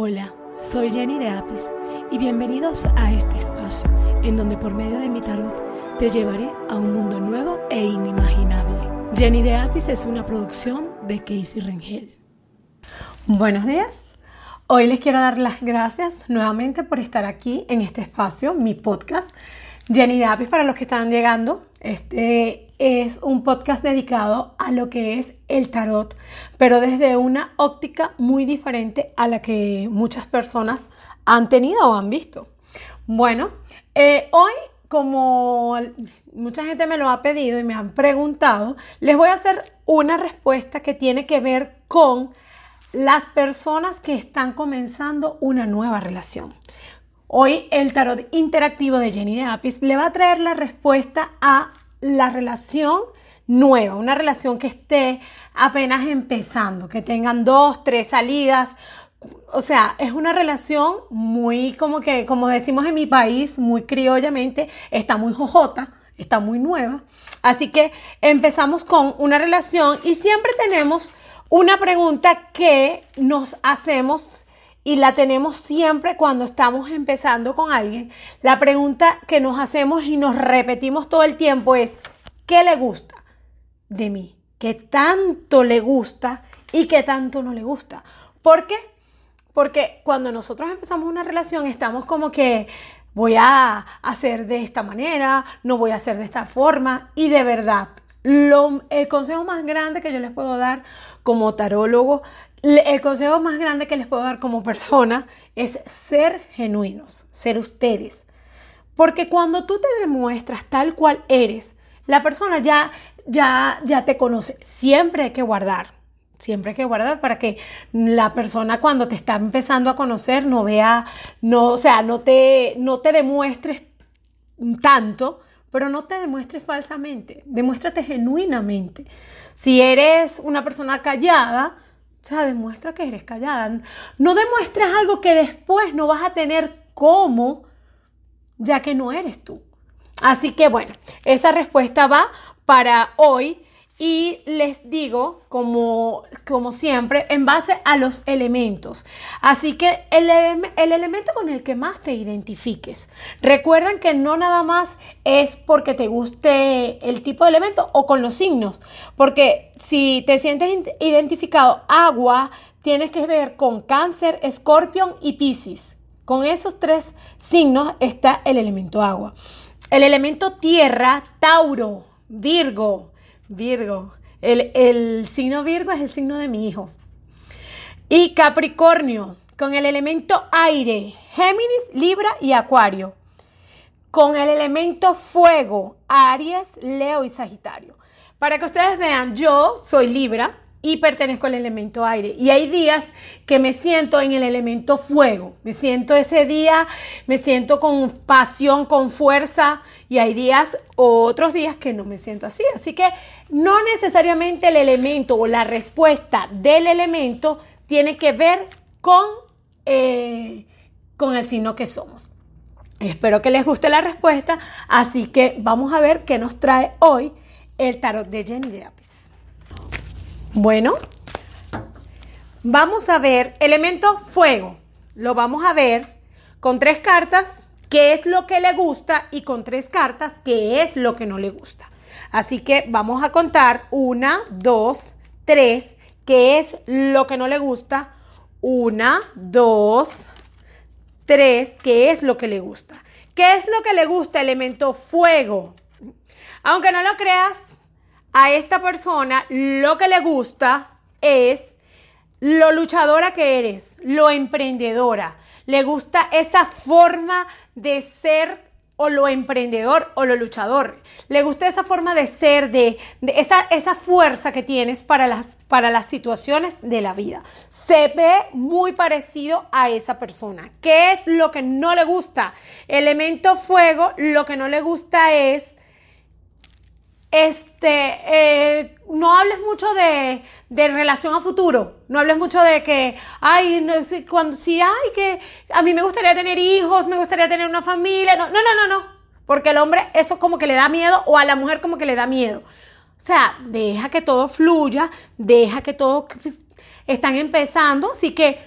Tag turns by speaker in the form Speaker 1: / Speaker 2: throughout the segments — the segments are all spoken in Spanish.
Speaker 1: Hola, soy Jenny de Apis y bienvenidos a este espacio en donde por medio de mi tarot te llevaré a un mundo nuevo e inimaginable. Jenny de Apis es una producción de Casey Rengel.
Speaker 2: Buenos días. Hoy les quiero dar las gracias nuevamente por estar aquí en este espacio, mi podcast. Jenny de Apis para los que están llegando. Este es un podcast dedicado a lo que es el tarot, pero desde una óptica muy diferente a la que muchas personas han tenido o han visto. Bueno, eh, hoy como mucha gente me lo ha pedido y me han preguntado, les voy a hacer una respuesta que tiene que ver con las personas que están comenzando una nueva relación. Hoy el tarot interactivo de Jenny de Apis le va a traer la respuesta a la relación nueva, una relación que esté apenas empezando, que tengan dos, tres salidas. O sea, es una relación muy, como que, como decimos en mi país, muy criollamente, está muy jojota, está muy nueva. Así que empezamos con una relación y siempre tenemos una pregunta que nos hacemos y la tenemos siempre cuando estamos empezando con alguien. La pregunta que nos hacemos y nos repetimos todo el tiempo es, ¿qué le gusta de mí? ¿Qué tanto le gusta y qué tanto no le gusta? ¿Por qué? Porque cuando nosotros empezamos una relación estamos como que voy a hacer de esta manera, no voy a hacer de esta forma y de verdad. El consejo más grande que yo les puedo dar como tarólogo el consejo más grande que les puedo dar como persona es ser genuinos, ser ustedes. Porque cuando tú te demuestras tal cual eres, la persona ya, ya, ya te conoce. Siempre hay que guardar, siempre hay que guardar para que la persona cuando te está empezando a conocer no vea, no, o sea, no te, no te demuestres tanto, pero no te demuestres falsamente, demuéstrate genuinamente. Si eres una persona callada, o sea, demuestra que eres callada. No demuestres algo que después no vas a tener cómo, ya que no eres tú. Así que bueno, esa respuesta va para hoy y les digo, como, como siempre, en base a los elementos. Así que el, el, elemento con el que más te identifiques. Recuerden que no nada más es porque te guste el tipo de elemento o con los signos, porque si te sientes identificado agua, tienes que ver con cáncer, escorpión y piscis. Con esos tres signos está el elemento agua. El elemento tierra, Tauro, Virgo, Virgo. El, signo Virgo es el signo de mi hijo. Y Capricornio, con el elemento aire, Géminis, Libra y Acuario. Con el elemento fuego, Aries, Leo y Sagitario. Para que ustedes vean, yo soy Libra, y pertenezco al elemento aire. Y hay días que me siento en el elemento fuego. Me siento ese día, me siento con pasión, con fuerza. Y hay días otros días que no me siento así. Así que no necesariamente el elemento o la respuesta del elemento tiene que ver con, eh, con el signo que somos. Espero que les guste la respuesta. Así que vamos a ver qué nos trae hoy el tarot de Jenny de Apis. Bueno, vamos a ver elemento fuego. Lo vamos a ver con tres cartas, qué es lo que le gusta, y con tres cartas, qué es lo que no le gusta. Así que vamos a contar una, dos, tres, qué es lo que no le gusta. Una, dos, tres, qué es lo que le gusta. ¿Qué es lo que le gusta? Elemento fuego. Aunque no lo creas, a esta persona lo que le gusta es lo luchadora que eres, lo emprendedora. Le gusta esa forma de ser o lo emprendedor o lo luchador. Le gusta esa forma de ser, de, esa, esa, fuerza que tienes para las, para las situaciones de la vida. Se ve muy parecido a esa persona. ¿Qué es lo que no le gusta? Elemento fuego, lo que no le gusta es este, eh, no hables mucho de, relación a futuro. No hables mucho de que, ay, no, cuando sí, ay, que a mí me gustaría tener hijos, me gustaría tener una familia. No, no, no, no, no. Porque el hombre eso como que le da miedo o a la mujer como que le da miedo. O sea, deja que todo fluya, deja que todo están empezando. Así que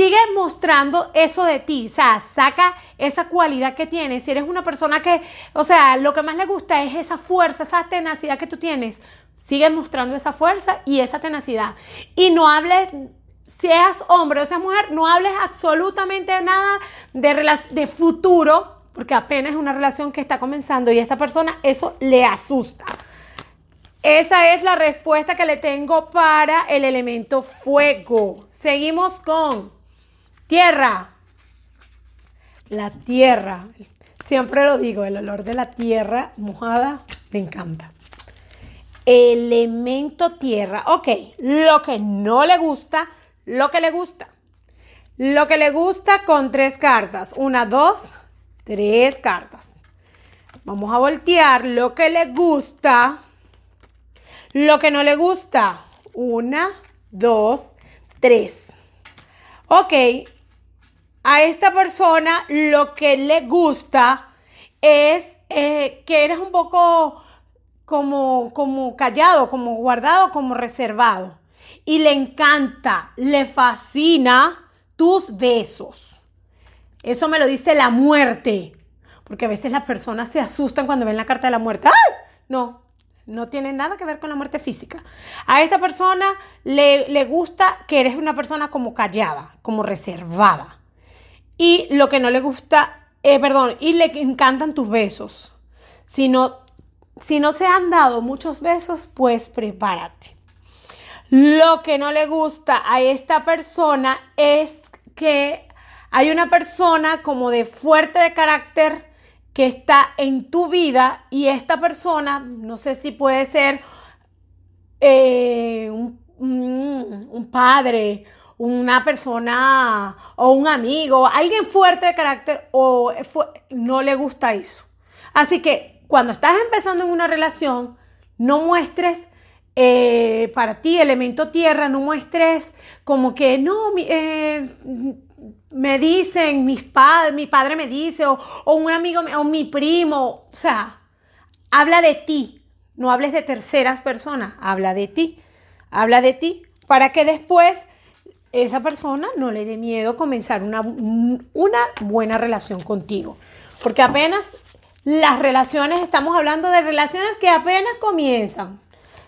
Speaker 2: sigue mostrando eso de ti, o sea, saca esa cualidad que tienes. Si eres una persona que, o sea, lo que más le gusta es esa fuerza, esa tenacidad que tú tienes, sigue mostrando esa fuerza y esa tenacidad. Y no hables, seas hombre o seas mujer, no hables absolutamente nada de, de futuro, porque apenas es una relación que está comenzando y a esta persona eso le asusta. Esa es la respuesta que le tengo para el elemento fuego. Seguimos con tierra. La tierra. Siempre lo digo, el olor de la tierra mojada me encanta. Elemento tierra. Ok, lo que no le gusta, lo que le gusta. Lo que le gusta con tres cartas. Una, dos, tres cartas. Vamos a voltear lo que le gusta. Lo que no le gusta. Una, dos, tres. Ok, a esta persona lo que le gusta es eh, que eres un poco como, como callado, como guardado, como reservado. Y le encanta, le fascina tus besos. Eso me lo dice la muerte. Porque a veces las personas se asustan cuando ven la carta de la muerte. ¡Ay! No, no tiene nada que ver con la muerte física. A esta persona le, le gusta que eres una persona como callada, como reservada. Y lo que no le gusta, eh, perdón, y le encantan tus besos. Si no, si no se han dado muchos besos, pues prepárate. Lo que no le gusta a esta persona es que hay una persona como de fuerte de carácter que está en tu vida y esta persona, no sé si puede ser eh, un, padre, una persona o un amigo, alguien fuerte de carácter o no le gusta eso. Así que cuando estás empezando en una relación, no muestres eh, para ti elemento tierra, no muestres como que no, eh, me dicen, mis padres, mi padre me dice, o, un amigo, o mi primo, o sea, habla de ti, no hables de terceras personas, habla de ti, habla de ti, para que después esa persona no le dé miedo comenzar una, una buena relación contigo. Porque apenas las relaciones, estamos hablando de relaciones que apenas comienzan,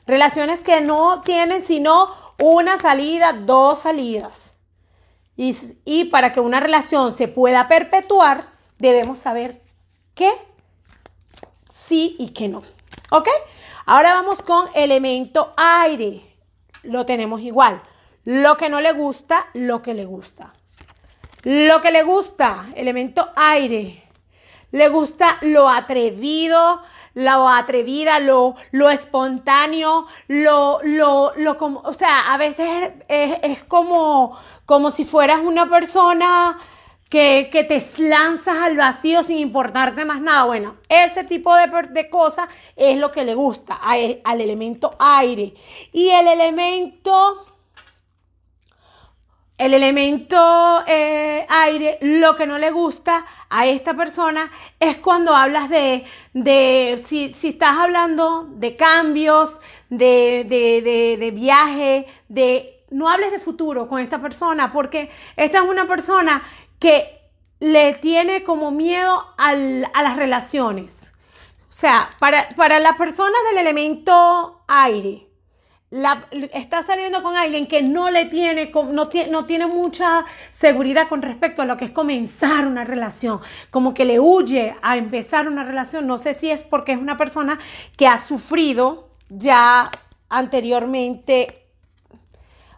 Speaker 2: relaciones que no tienen sino una salida, dos salidas. Y, para que una relación se pueda perpetuar, debemos saber qué sí y qué no. ¿Ok? Ahora vamos con elemento aire. Lo tenemos igual. Lo que no le gusta, lo que le gusta. Lo que le gusta, elemento aire. Le gusta lo atrevido, lo atrevida, lo, lo espontáneo, lo, lo, lo como, o sea, a veces es, como, como si fueras una persona que, te lanzas al vacío sin importarte más nada. Bueno, ese tipo de, de cosas es lo que le gusta al elemento aire. Y el elemento el elemento eh, aire, lo que no le gusta a esta persona es cuando hablas de, de si, estás hablando de cambios, de, de, de, viaje, de... No hables de futuro con esta persona porque esta es una persona que le tiene como miedo a las relaciones. O sea, para, para las personas del elemento aire, está saliendo con alguien que no le tiene no, tiene, no tiene mucha seguridad con respecto a lo que es comenzar una relación, como que le huye a empezar una relación. No sé si es porque es una persona que ha sufrido ya anteriormente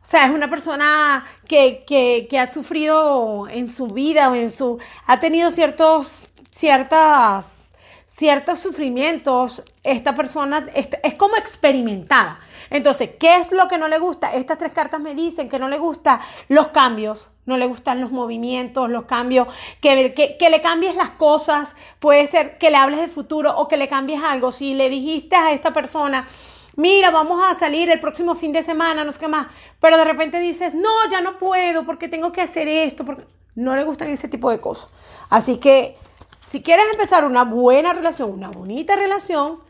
Speaker 2: o sea, es una persona que, que, ha sufrido en su vida o en su... ha tenido ciertos, ciertas ciertos sufrimientos, esta persona es, como experimentada. Entonces, ¿qué es lo que no le gusta? Estas tres cartas me dicen que no le gusta los cambios, no le gustan los movimientos, los cambios, que, que, le cambies las cosas, puede ser que le hables de futuro o que le cambies algo. Si le dijiste a esta persona, mira, vamos a salir el próximo fin de semana, no sé qué más, pero de repente dices, no, ya no puedo porque tengo que hacer esto, porque no le gustan ese tipo de cosas. Así que si quieres empezar una buena relación, una bonita relación,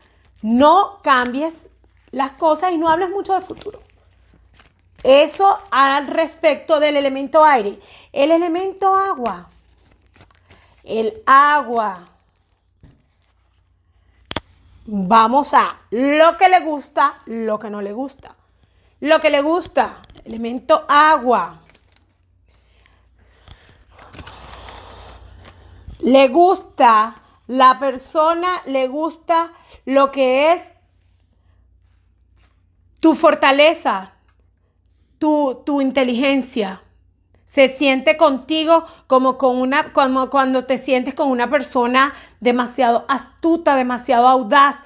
Speaker 2: no cambies las cosas y no hables mucho de futuro. Eso al respecto del elemento aire. El elemento agua. El agua. Vamos a lo que le gusta, lo que no le gusta. Lo que le gusta, elemento agua. Le gusta, la persona le gusta lo que es tu fortaleza, tu, tu inteligencia. Se siente contigo como, con una, cuando te sientes con una persona demasiado astuta, demasiado audaz,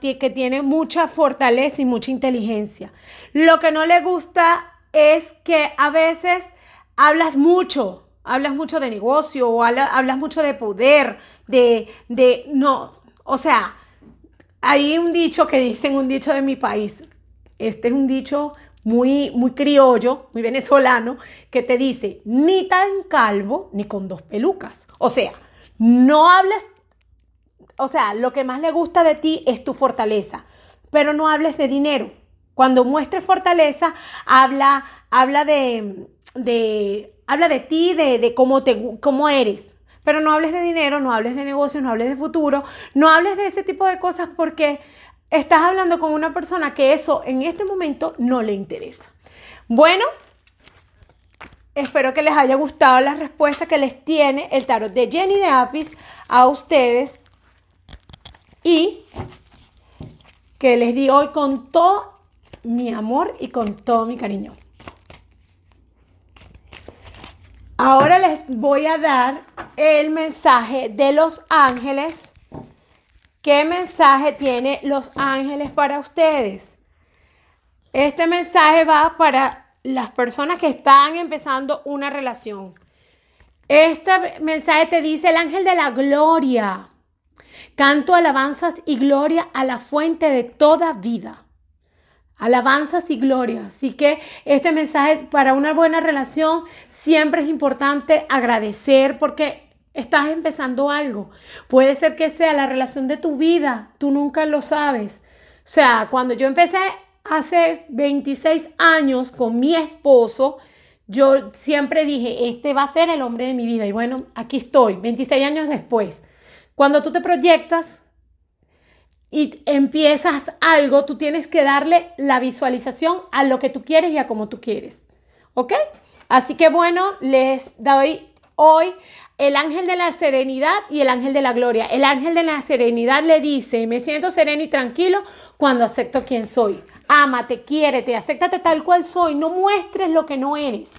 Speaker 2: que tiene mucha fortaleza y mucha inteligencia. Lo que no le gusta es que a veces hablas mucho, hablas mucho de negocio o hablas mucho de poder, de, de, no, o sea, hay un dicho que dicen, un dicho de mi país, este es un dicho muy, muy criollo, muy venezolano, que te dice, ni tan calvo ni con dos pelucas. O sea, no hables, o sea, lo que más le gusta de ti es tu fortaleza, pero no hables de dinero. Cuando muestres fortaleza, habla, habla de, de, habla de ti, de, de cómo, te, cómo eres. Pero no hables de dinero, no hables de negocios, no hables de futuro, no hables de ese tipo de cosas porque estás hablando con una persona que eso en este momento no le interesa. Bueno, espero que les haya gustado la respuesta que les tiene el tarot de Jenny de Apis a ustedes y que les di hoy con todo mi amor y con todo mi cariño. Ahora les voy a dar el mensaje de los ángeles ¿Qué mensaje tiene los ángeles para ustedes? Este mensaje va para las personas que están empezando una relación. Este mensaje te dice el ángel de la gloria. Canto alabanzas y gloria a la fuente de toda vida. Alabanzas y gloria. Así que este mensaje para una buena relación siempre es importante agradecer porque estás empezando algo. Puede ser que sea la relación de tu vida, tú nunca lo sabes. O sea, cuando yo empecé hace 26 años con mi esposo, yo siempre dije, este va a ser el hombre de mi vida. Y bueno, aquí estoy, 26 años después. Cuando tú te proyectas y empiezas algo, tú tienes que darle la visualización a lo que tú quieres y a cómo tú quieres. ¿Ok? Así que bueno, les doy hoy el ángel de la serenidad y el ángel de la gloria. El ángel de la serenidad le dice, me siento sereno y tranquilo cuando acepto quién soy. Ámate, quiérete, acéptate tal cual soy. No muestres lo que no eres.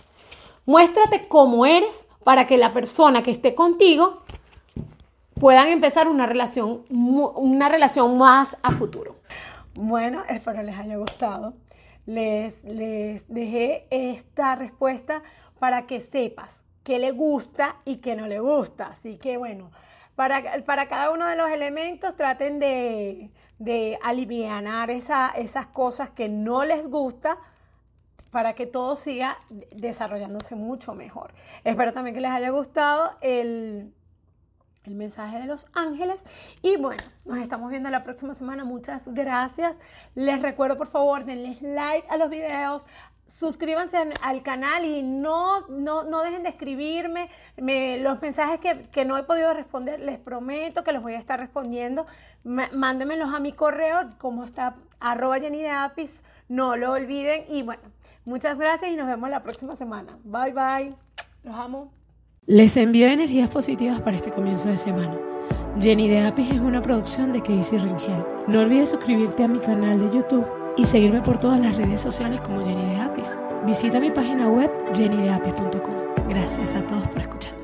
Speaker 2: Muéstrate como eres para que la persona que esté contigo puedan empezar una relación, una relación más a futuro. Bueno, espero les haya gustado. Les, les dejé esta respuesta para que sepas qué le gusta y qué no le gusta. Así que bueno, para, para cada uno de los elementos traten de, de aliviar esa, esas cosas que no les gusta para que todo siga desarrollándose mucho mejor. Espero también que les haya gustado el, el mensaje de los ángeles. Y bueno, nos estamos viendo la próxima semana. Muchas gracias. Les recuerdo, por favor, denles like a los videos, suscríbanse al canal y no, no, no dejen de escribirme los mensajes que, no he podido responder. Les prometo que los voy a estar respondiendo. mándenmelos a mi correo, como está, arroba Jenny de Apis. No lo olviden. Y bueno, muchas gracias y nos vemos la próxima semana. Bye, bye. Los amo.
Speaker 1: Les envío energías positivas para este comienzo de semana. Jenny de Apis es una producción de Casey Ringel. No olvides suscribirte a mi canal de YouTube y seguirme por todas las redes sociales como Jenny de Apis. Visita mi página web jennydeapis.com. Gracias a todos por escuchar.